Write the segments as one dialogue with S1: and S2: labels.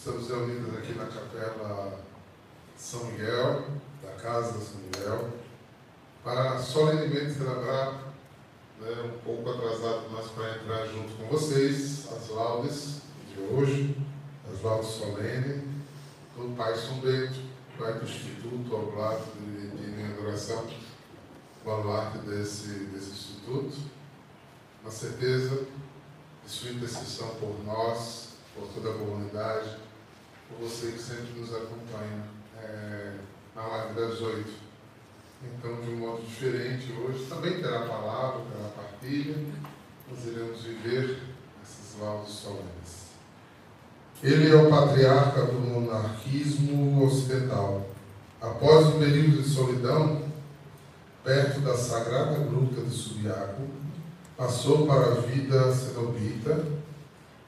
S1: Estamos reunidos aqui na capela São Miguel, da Casa São Miguel, para solenemente celebrar, né, um pouco atrasado, mas para entrar junto com vocês, as laudes de hoje, as laudes solenes do Pai São Bento, Pai do Instituto Oblato de Divina e Adoração, baluarte desse, desse Instituto, na certeza de sua intercessão por nós, por toda a comunidade, por você que sempre nos acompanha é, na live das oito. Então, de um modo diferente, hoje também terá palavra, terá partilha, nós iremos viver essas laudes solenes. Ele é o patriarca do monarquismo ocidental. Após um período de solidão, perto da sagrada gruta de Subiaco, passou para a vida cenobita,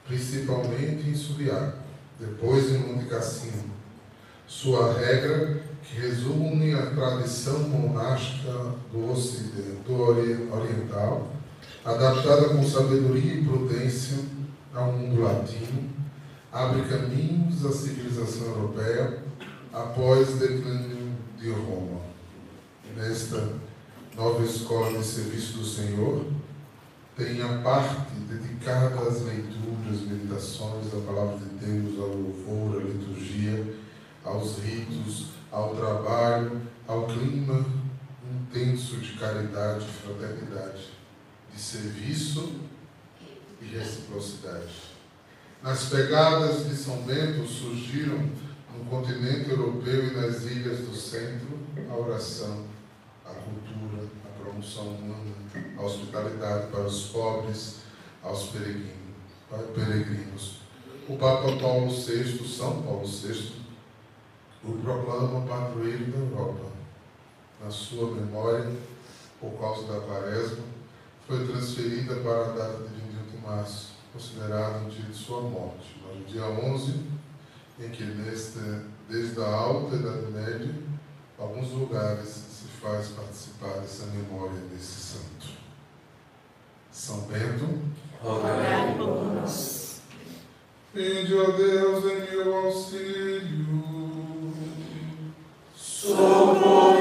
S1: principalmente em Subiaco, depois em Monte Cassino. Sua regra, que resume a tradição monástica do Ocidente do Oriental, adaptada com sabedoria e prudência ao mundo latino, abre caminhos à civilização europeia após o declínio de Roma. Nesta nova escola de serviço do Senhor, tem a parte dedicada meditações, à palavra de Deus, ao louvor, à liturgia, aos ritos, ao trabalho, ao clima intenso de caridade e fraternidade, de serviço e reciprocidade. Nas pegadas de São Bento surgiram no continente europeu e nas ilhas do centro a oração, a cultura, a promoção humana, a hospitalidade para os pobres, aos peregrinos. O Papa Paulo VI, São Paulo VI, o proclama padroeiro da Europa. Na sua memória, por causa da quaresma, foi transferida para a data de 21 de março considerado o dia de sua morte, mas o dia 11, em que desde a alta Idade Média, alguns lugares se faz participar dessa memória desse santo. São Bento,
S2: rogai por nós.
S1: Pede a Deus em meu auxílio.
S2: Socorre-me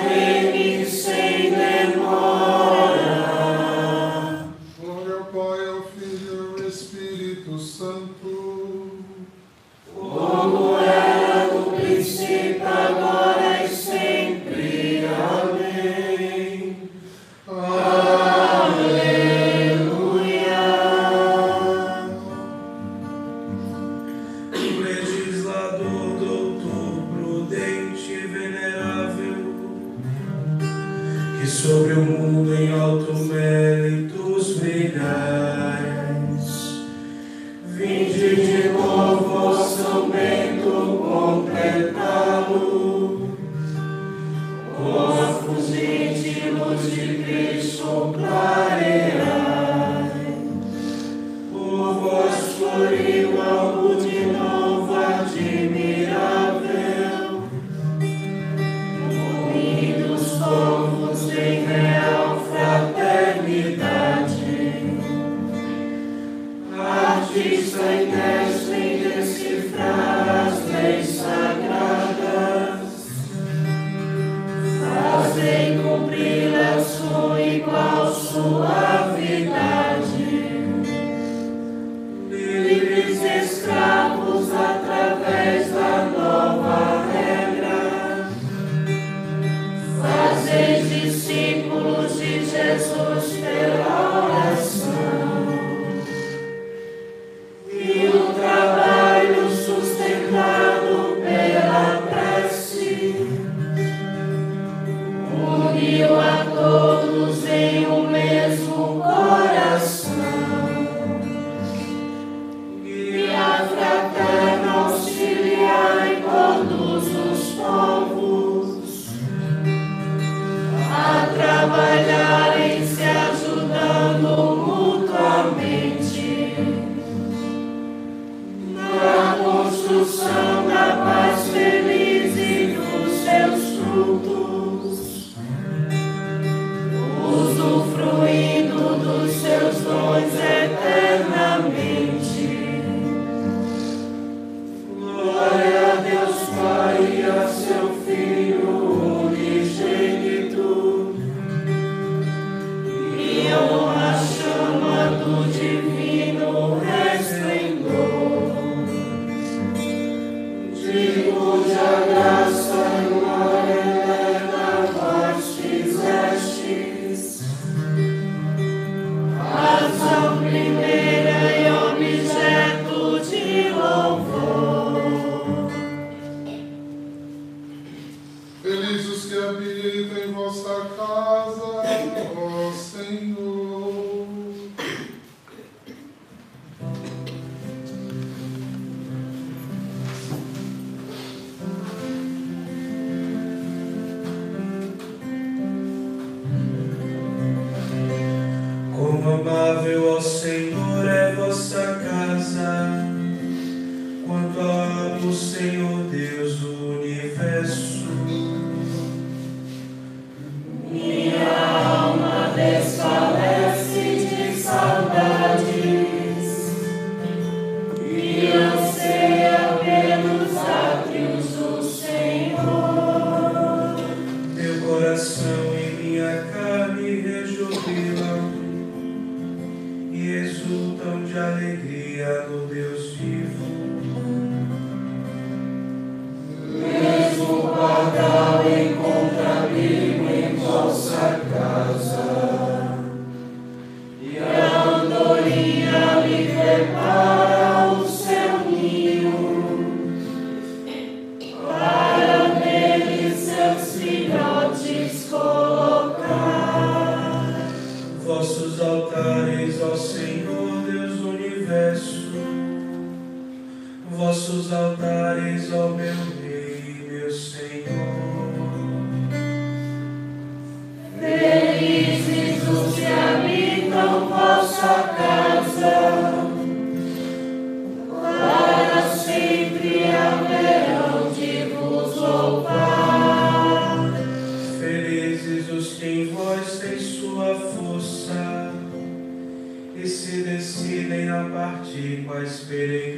S2: vossa casa,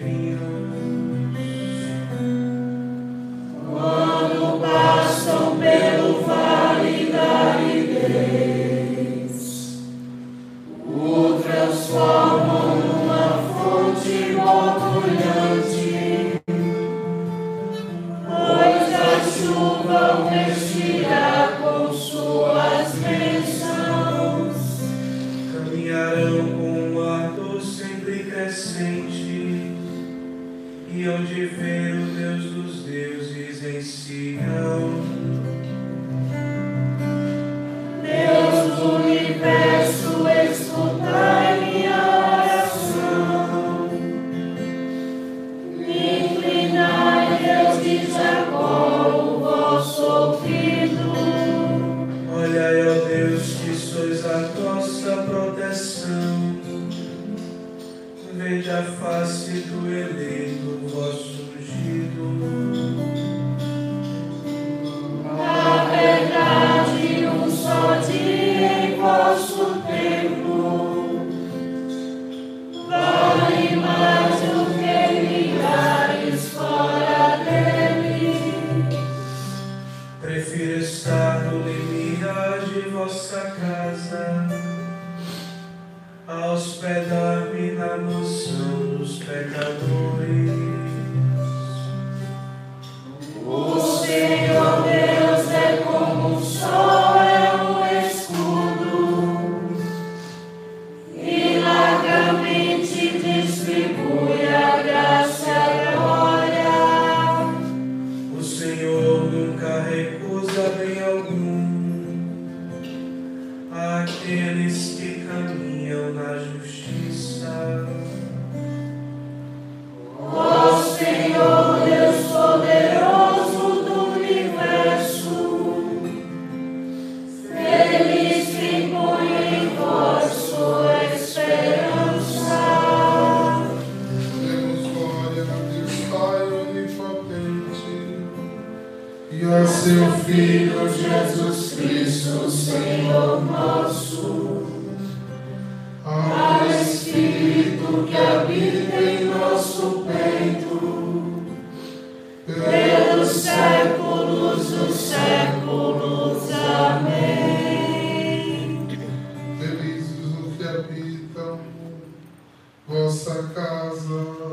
S2: ó Senhor.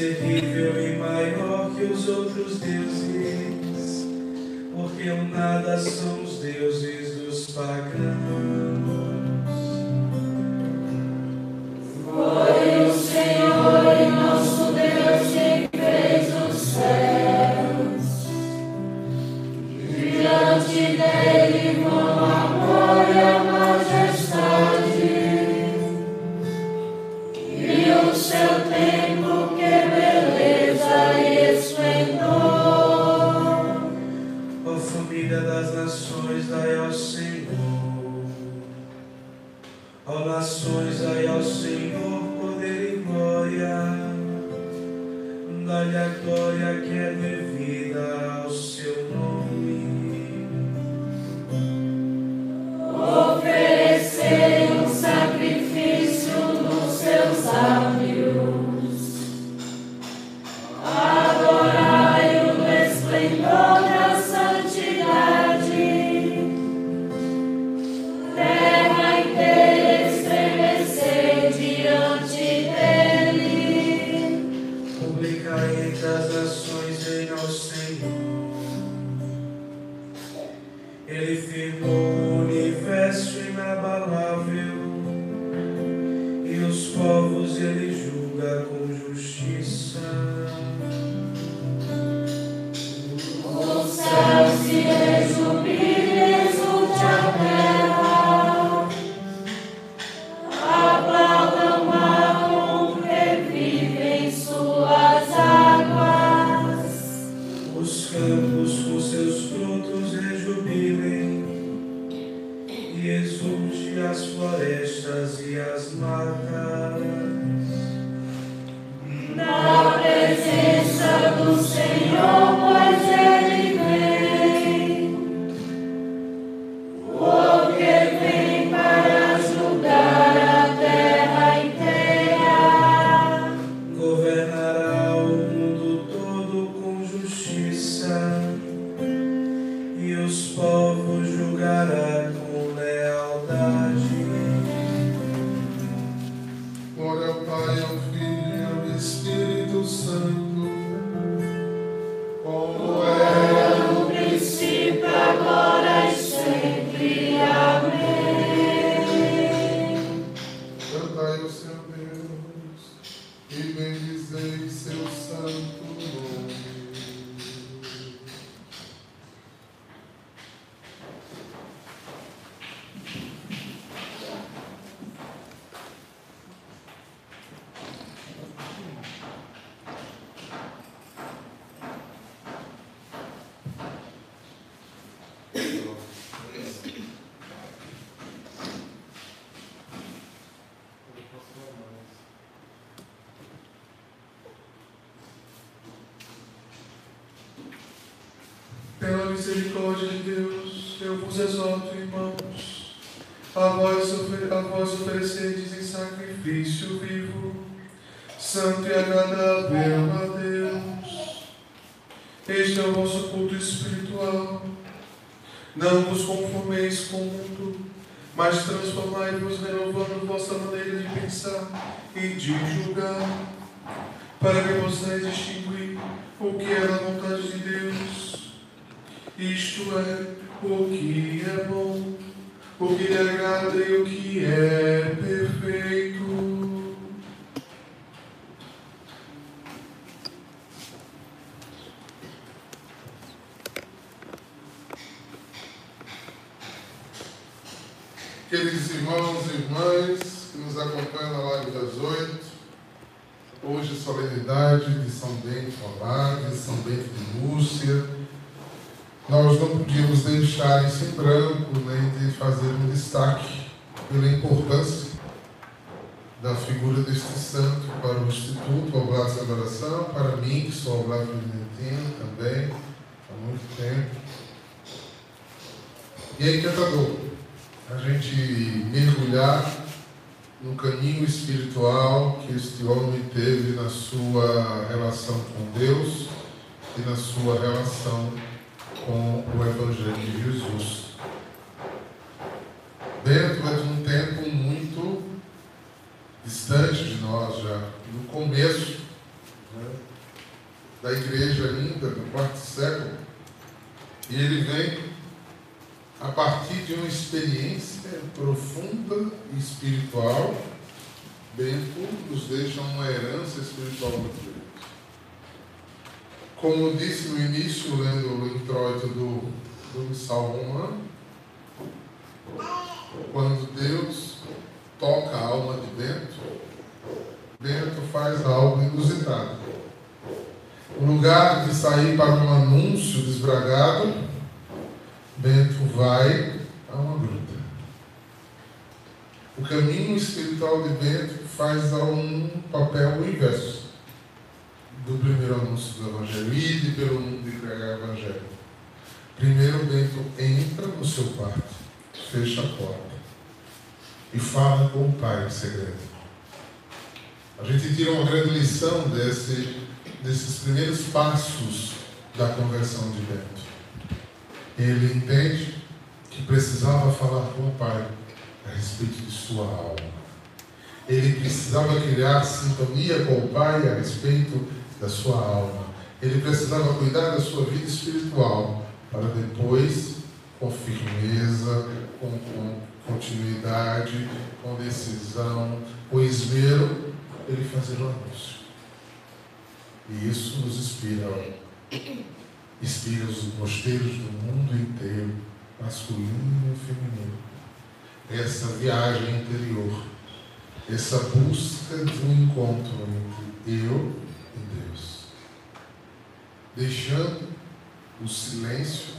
S3: terrível e maior que os outros deuses, porque nada são os deuses dos pagãos.
S2: Senhor.
S3: Ele firmou Jesus misericórdia de Deus, eu vos exorto, irmãos, a vós, a vós oferecerdes em sacrifício vivo, santo e agradável a Deus. Este é o vosso culto espiritual. Não vos conformeis com o mundo, mas transformai-vos renovando vossa maneira de pensar e de julgar, para que possais distinguir o que é a vontade de Deus isto é o que é bom, o que lhe agrada e o que é perfeito.
S1: Queridos irmãos e irmãs que nos acompanham na live das oito, hoje solenidade de São Bento Olave, São Bento de Múrcia, nós não podíamos deixar isso em branco, nem de fazer um destaque pela importância da figura deste santo para o Instituto Oblato de Adoração, para mim, que sou Oblato Beneditino também, há muito tempo. E é encantador a gente mergulhar no caminho espiritual que este homem teve na sua relação com Deus e na sua relação com o Evangelho de Jesus. Bento é de um tempo muito distante de nós já, no começo né, da igreja ainda, no quarto século, e ele vem a partir de uma experiência profunda e espiritual. Bento nos deixa uma herança espiritual muito grande. Como disse no início, lendo o introito do, do missal quando Deus toca a alma de Bento, Bento faz algo inusitado. No lugar de sair para um anúncio desbragado, Bento vai a uma gruta. O caminho espiritual de Bento faz um papel inverso. Do primeiro anúncio do Evangelho, ide pelo mundo e pregar o Evangelho. Primeiro, Bento entra no seu quarto, fecha a porta e fala com o Pai em segredo. A gente tira uma grande lição desse, desses primeiros passos da conversão de Bento. Ele entende que precisava falar com o Pai a respeito de sua alma. Ele precisava criar sintonia com o Pai a respeito da sua alma. Ele precisava cuidar da sua vida espiritual para depois, com firmeza, com, com continuidade, com decisão, com esmero, ele fazer o anúncio. E isso nos inspira, inspira os mosteiros do mundo inteiro, masculino e feminino. Essa viagem interior, essa busca de um encontro entre eu Deus. Deixando o silêncio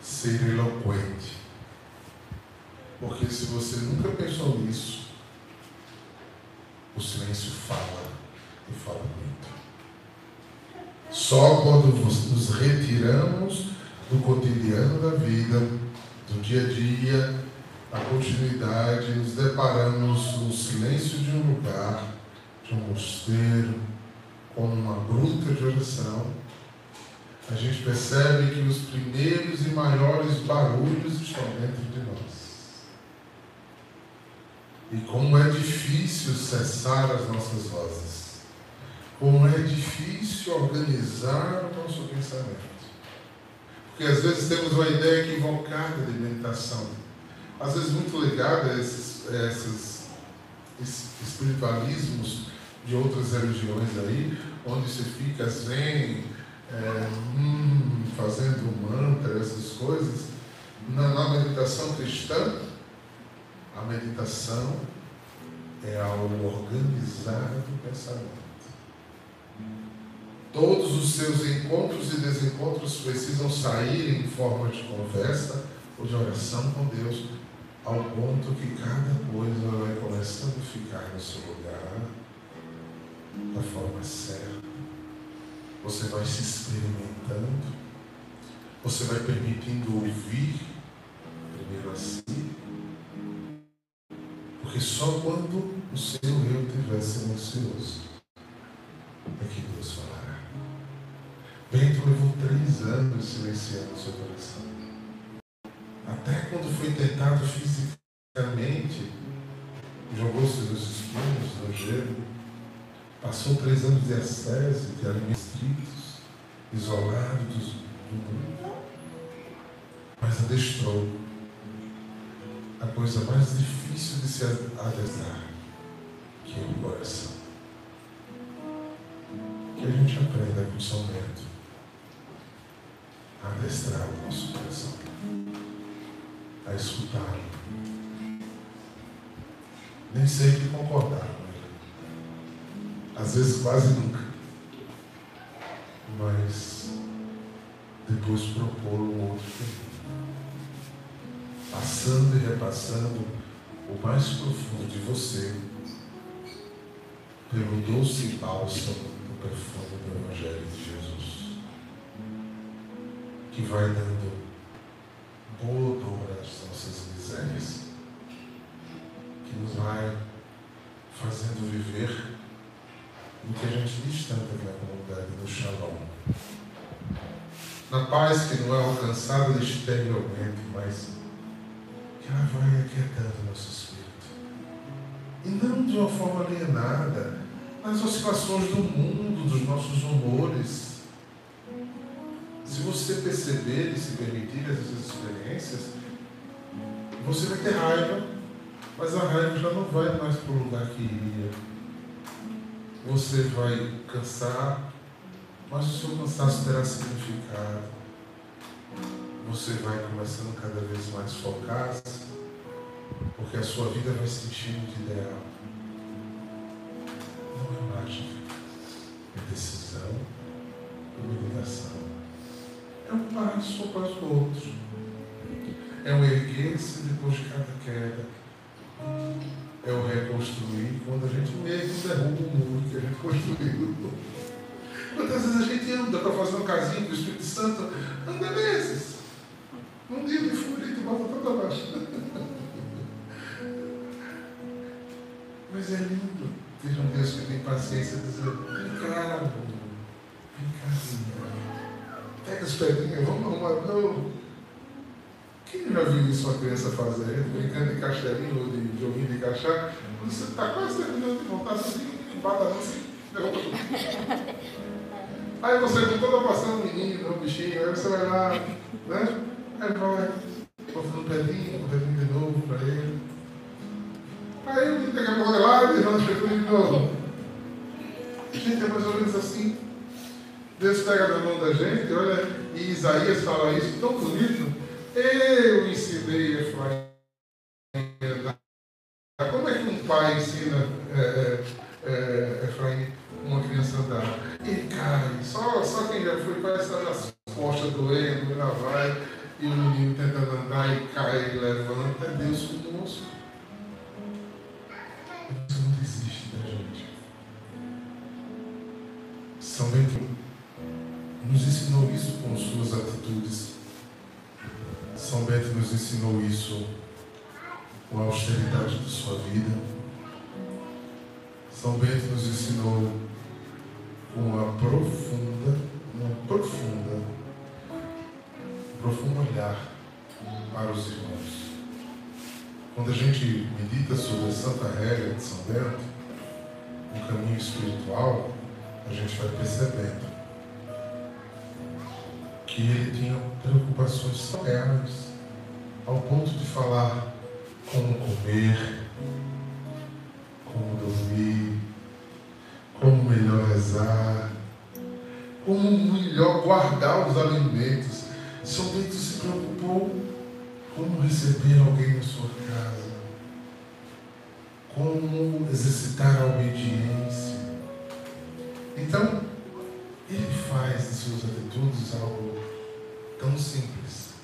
S1: ser eloquente. Porque se você nunca pensou nisso, o silêncio fala e fala muito. Só quando nos retiramos do cotidiano da vida, do dia a dia, da continuidade, nos deparamos no silêncio de um lugar, de um mosteiro, com uma bruta de oração, a gente percebe que os primeiros e maiores barulhos estão dentro de nós. E como é difícil cessar as nossas vozes. Como é difícil organizar o nosso pensamento. Porque às vezes temos uma ideia equivocada de meditação. Às vezes muito ligada a esses, a esses espiritualismos de outras religiões aí, onde você fica zen, é, hum, fazendo mantra, essas coisas. Na, na meditação cristã, a meditação é algo organizado do pensamento. Todos os seus encontros e desencontros precisam sair em forma de conversa ou de oração com Deus, ao ponto que cada coisa vai começando a ficar no seu lugar da forma certa. Você vai se experimentando, você vai permitindo ouvir primeiro assim porque só quando o seu eu estiver silencioso é que Deus falará. Bento levou três anos silenciando o seu coração. Até quando foi tentado fisicamente, jogou-se dos espinhos, no gelo, passou três anos de ascese, de alimentos isolado do mundo, mas adestrou a coisa mais difícil de se adestrar, que é o coração. Que a gente aprenda com São Bento a adestrar o nosso coração, a escutá-lo. Nem sempre concordar. Às vezes quase nunca. Mas depois propor um outro passando e repassando o mais profundo de você pelo doce bálsamo do perfume do Evangelho de Jesus, que vai dando boa odor às nossas misérias, que nos vai fazendo viver o que a gente diz tanto aqui na comunidade do Shalom. Na paz que não é alcançada exteriormente, mas ela vai aquietando o nosso espírito. E não de uma forma alienada, nas oscilações do mundo, dos nossos humores. Se você perceber e se permitir essas experiências, você vai ter raiva, mas a raiva já não vai mais para o lugar que iria. Você vai cansar, mas o seu cansaço terá significado você vai começando cada vez mais focado, porque a sua vida vai se enchendo de ideal. Não é mágica, é decisão, é humilhação. É um passo após o outro. É um erguer-se depois de cada queda. É o reconstruir quando a gente mesmo derruba o muro que a gente construiu. Quantas vezes a gente anda para fazer um casinho do Espírito Santo? Anda nesses. Um dia de fúria e bota toda abaixo. Mas é lindo ter um Deus que tem paciência e dizer, vem cá, vem cá, pega as pedrinhas, vamos arrumar. Não. Quem já viu isso uma criança fazer? Brincando de castelinho ou de joguinho de cachá? Você está quase terminando de montar assim, bata assim, derruba tudo. Aí você com toda a passando um menino, um bichinho, aí você vai lá, né? Aí vai, botando um pedrinho, um pedrinho de novo para ele. Aí daqui a pouco lá, levando as pessoas de novo. Gente, é mais ou menos assim. Deus pega na mão da gente, olha, e Isaías fala isso tão bonito. Eu ensinei Efraim preocupou como receber alguém na sua casa, como exercitar a obediência. Então, ele faz de suas atitudes algo tão simples.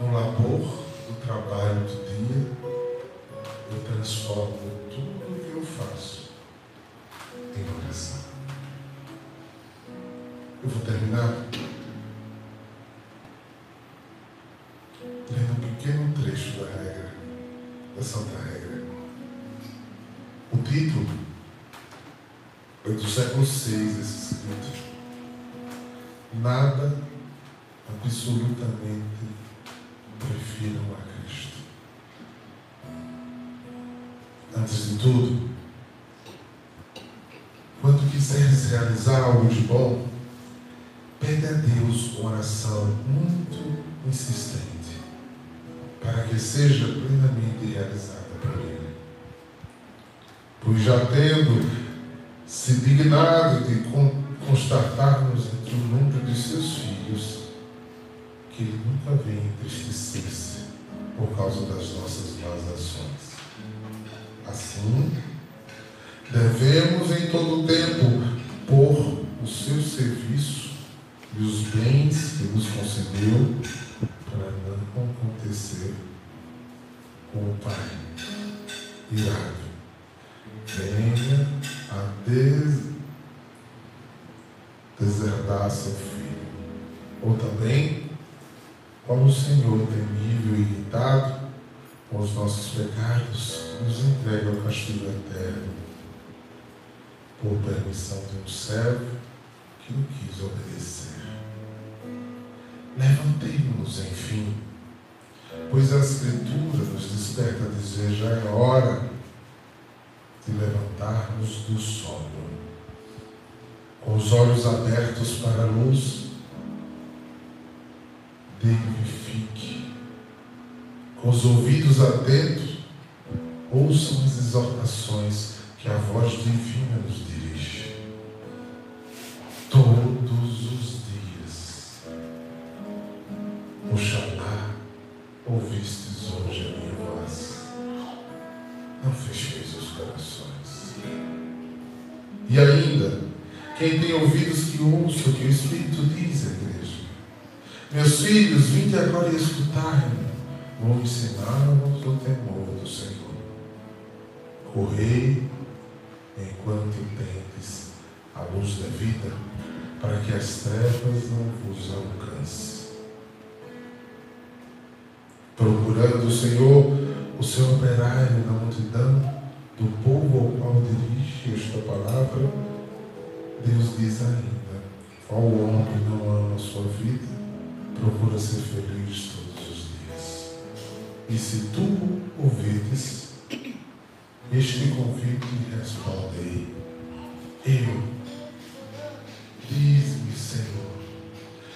S1: No labor do trabalho do dia, eu transformo tudo o que eu faço em oração. Eu vou terminar Santa Regra. O título foi do século VI esse escrito. Nada absolutamente prefiram a Cristo. Antes de tudo, quando quiseres realizar algo de bom, pede a Deus uma oração muito insistente, para que seja plenamente realizada por Ele. Pois já tendo se dignado de constatar-nos entre o número de seus filhos, que Ele nunca vem entristecer-se por causa das nossas más ações. Assim, devemos em todo tempo pôr o seu serviço e os bens que nos concedeu acontecer com o Pai irado. Venha a des... deserdar seu filho. Ou também como o Senhor, temível e irritado com os nossos pecados, nos entrega ao castigo eterno, por permissão de um servo que não quis obedecer. Levantemos-nos, enfim, pois a Escritura nos desperta a dizer: já é hora de levantarmos do sono, com os olhos abertos para a luz dignifique. Com os ouvidos atentos, ouçam as exortações que a voz divina nos dirige. Todos os quem tem ouvidos que ouça o que o Espírito diz à igreja. Meus filhos, vinde agora e escutai-me. Vou ensinar-vos o temor do Senhor. Correi enquanto tendes a luz da vida, para que as trevas não vos alcancem. Procurando o Senhor, o seu operário na multidão do povo ao qual dirige esta palavra, Deus diz ainda: Qual homem não ama a sua vida, procura ser feliz todos os dias. E se tu ouvides este convite, respondei: Eu. Diz-me, Senhor.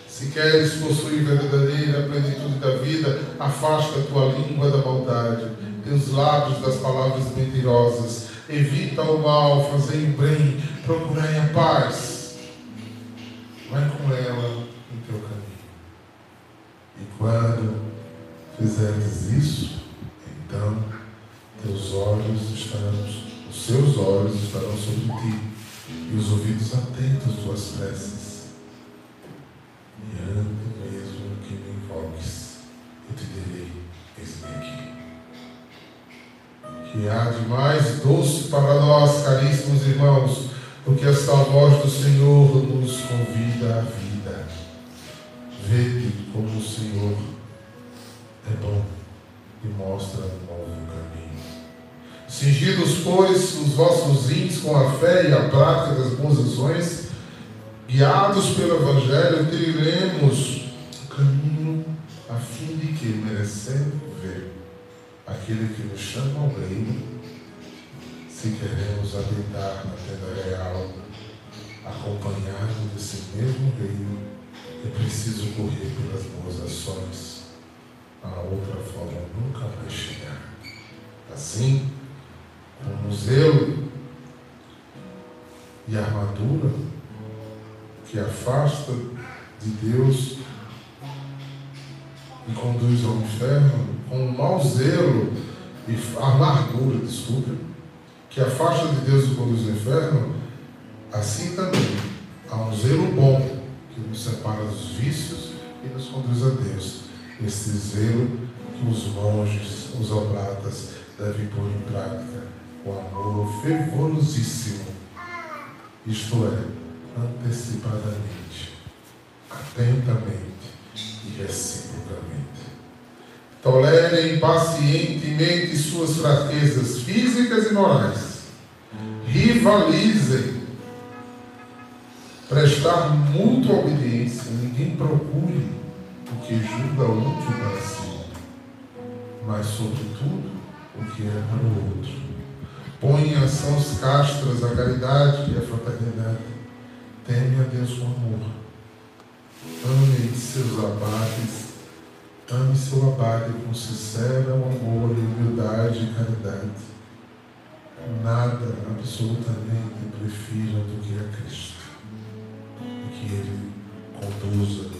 S1: Se queres possuir verdadeira plenitude da vida, afasta a tua língua da maldade, teus lábios das palavras mentirosas. Evita o mal, fazei o bem, procurai a paz. Vai com ela em teu caminho. E quando fizeres isso, então teus olhos estarão, os seus olhos estarão sobre ti, e os ouvidos atentos às tuas preces. E antes mesmo que me invoques, eu te direi, eis-me aqui. Que há de mais doce para nós, caríssimos irmãos, do que esta voz do Senhor nos convida à vida. Vede como o Senhor é bom e mostra um novo caminho. Cingidos, pois, os vossos rins com a fé e a prática das boas ações, guiados pelo Evangelho, trilhemos o caminho a fim de que, merecendo ver aquele que nos chama ao reino, se queremos habitar na tenda real, acompanhado desse mesmo reino, é preciso correr pelas boas ações. A outra forma nunca vai chegar. Assim, o zelo e a armadura que afasta de Deus e conduz ao inferno, com o mau zelo e amargura, desculpe, que afasta de Deus e conduz ao inferno, assim também há um zelo bom que nos separa dos vícios e nos conduz a Deus. Esse zelo que os monges, os oblatas, devem pôr em prática com amor fervorosíssimo, isto é, antecipadamente, atentamente e reciprocamente. Tolerem pacientemente suas fraquezas físicas e morais. Rivalizem. Prestar mútua obediência. Ninguém procure o que julga útil para si, mas, sobretudo, o que é para o outro. Põe em ação os castras, a caridade e a fraternidade. Teme a Deus com amor. Ame seus abates Ame seu abade com sincero amor, humildade e caridade. Nada absolutamente prefira do que a Cristo. E que Ele conduza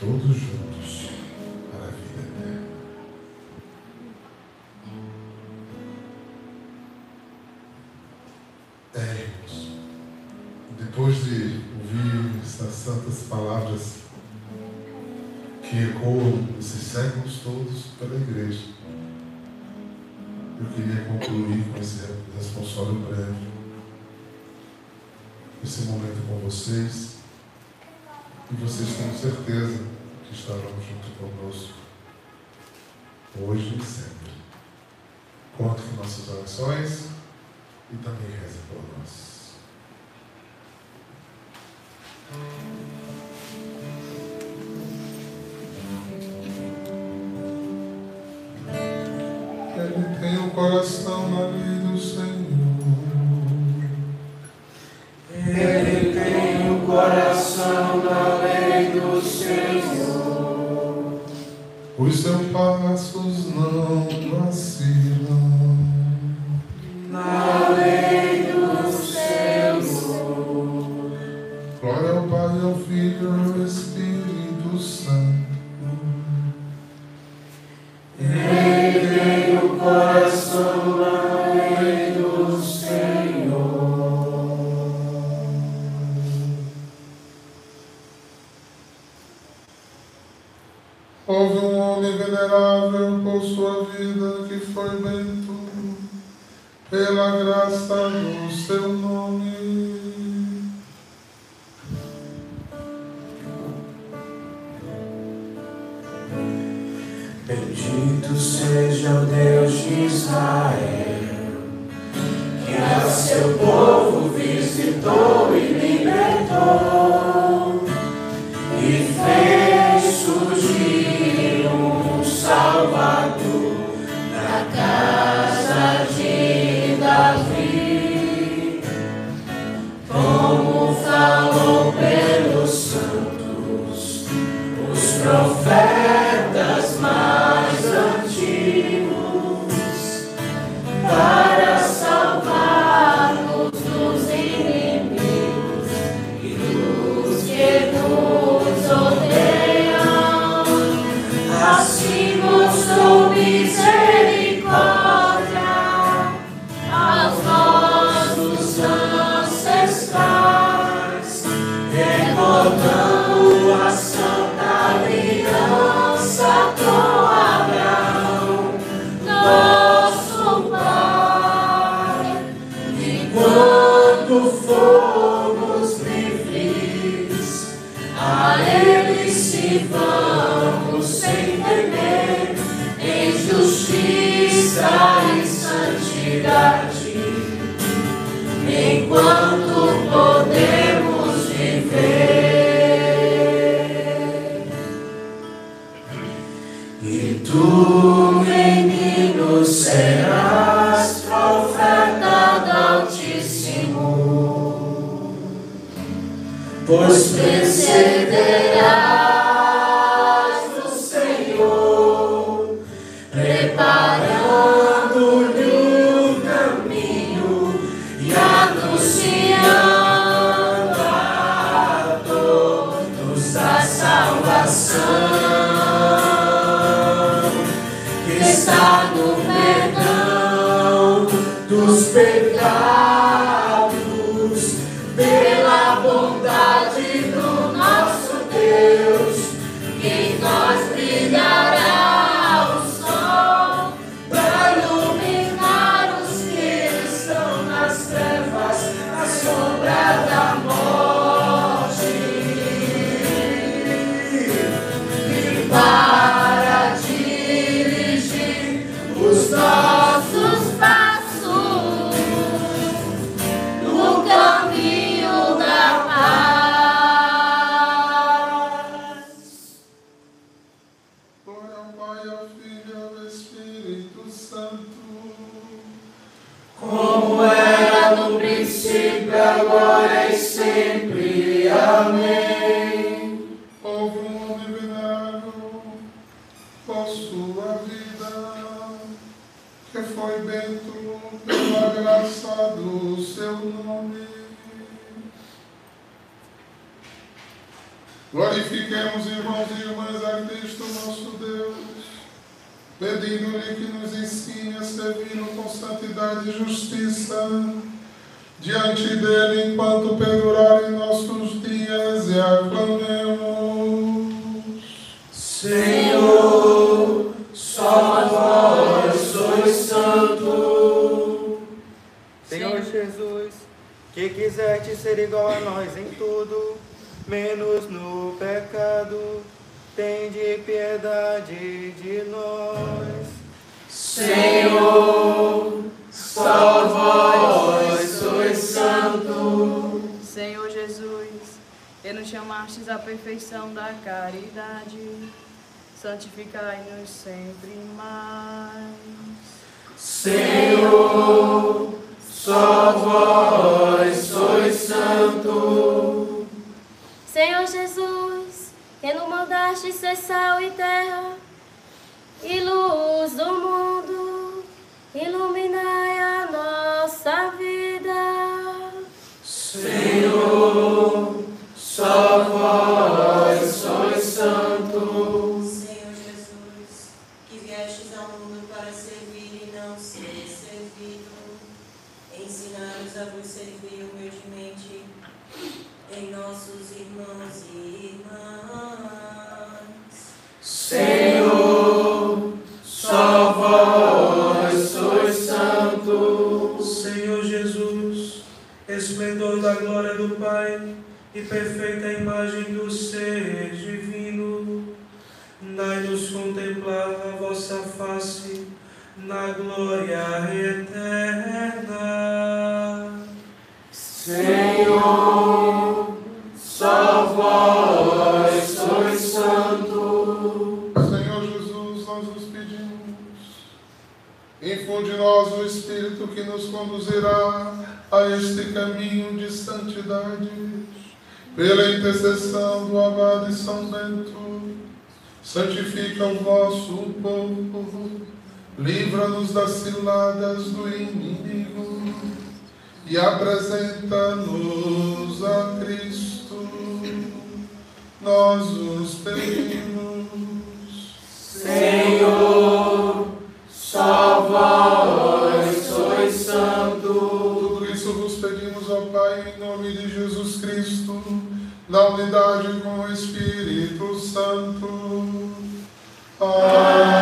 S1: todos juntos pela igreja. Eu queria concluir com esse responsório breve, esse momento com vocês, e vocês tenham certeza que estarão junto conosco, hoje e sempre. Conto com nossas orações e também reza por nós. Ele tem o coração na lei do Senhor.
S2: Ele tem o coração na lei do Senhor.
S1: Os seus passos não vacilam.
S3: dos
S2: pecados. que
S4: quiseste ser igual a nós em tudo, menos no pecado, tende piedade de nós.
S2: Senhor, só vós sois santo.
S5: Senhor Jesus, e nos chamastes à perfeição da caridade, santificai-nos sempre mais.
S2: Senhor, só vós sois santo.
S3: Senhor Jesus, que no mandaste ser sal e terra, e luz do mundo, iluminar a
S6: glória do Pai e perfeita imagem do ser divino,
S7: dai-nos contemplar a vossa face na glória eterna.
S2: Senhor, só vós sois santo.
S1: Senhor Jesus, nós vos pedimos, infunde-nos o Espírito que nos conduzirá a este caminho de santidade. Pela intercessão do Abade São Bento, santifica o vosso povo, livra-nos das ciladas do inimigo e apresenta-nos a Cristo. Nós os pedimos.
S2: Senhor,
S1: nome de Jesus Cristo, na unidade com o Espírito Santo. Amém.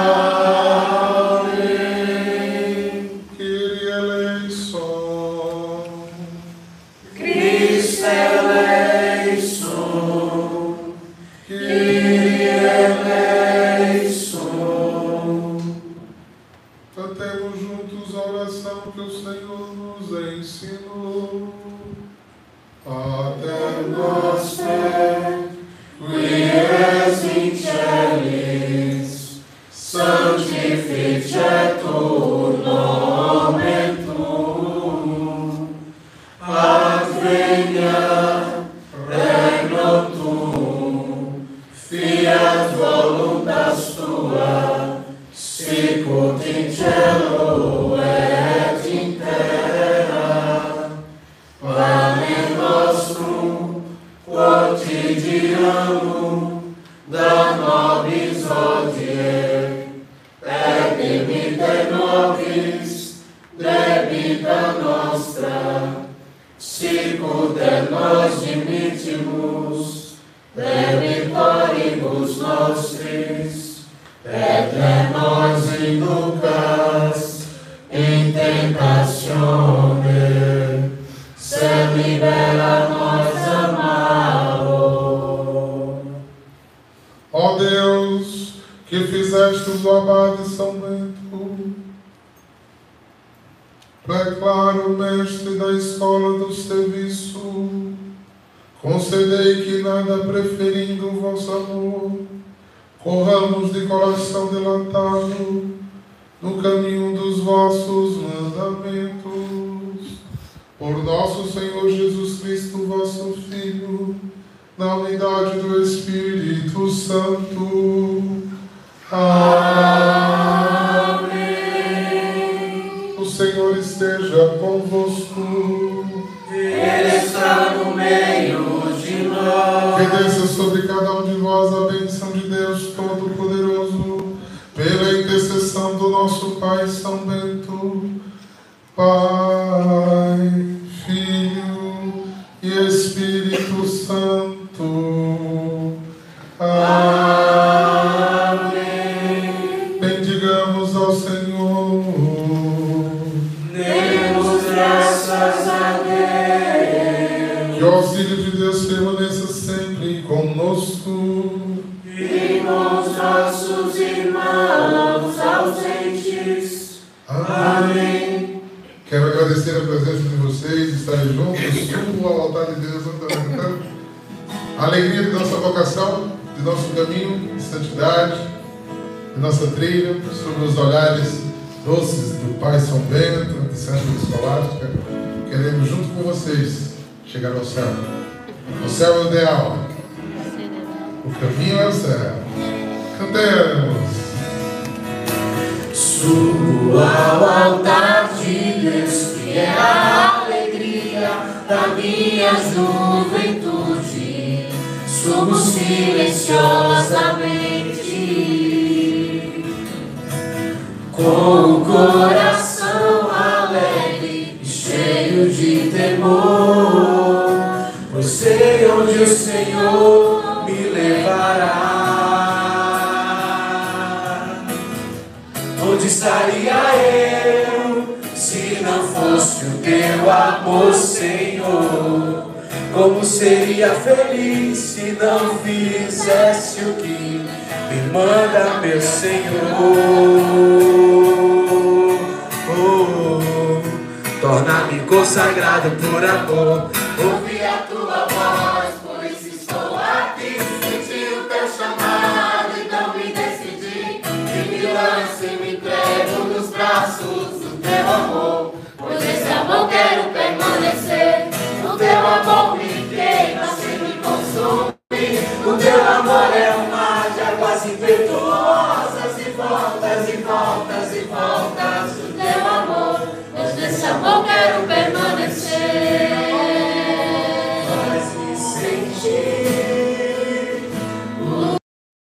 S1: Por nosso Senhor Jesus Cristo, vosso Filho, na unidade do Espírito Santo. Amém. O Senhor esteja convosco.
S2: Ele está no meio de nós.
S1: Que desça sobre cada um de vós a bênção de Deus Todo-Poderoso, pela intercessão do nosso Pai São Bento, chegar ao céu. O céu é o ideal. O caminho é o céu. Cantemos.
S2: Subo ao altar de Deus, que é a alegria da minha juventude. Subo silenciosamente, com o coração teu amor, Senhor? Como seria feliz se não fizesse o que
S3: me manda, meu Senhor. Oh, Torna-me consagrado por amor.
S2: Ouvi a tua voz, por isso estou aqui. Senti o teu chamado, então me decidi. E me lance e me entrego nos braços do teu amor. Pois esse amor quero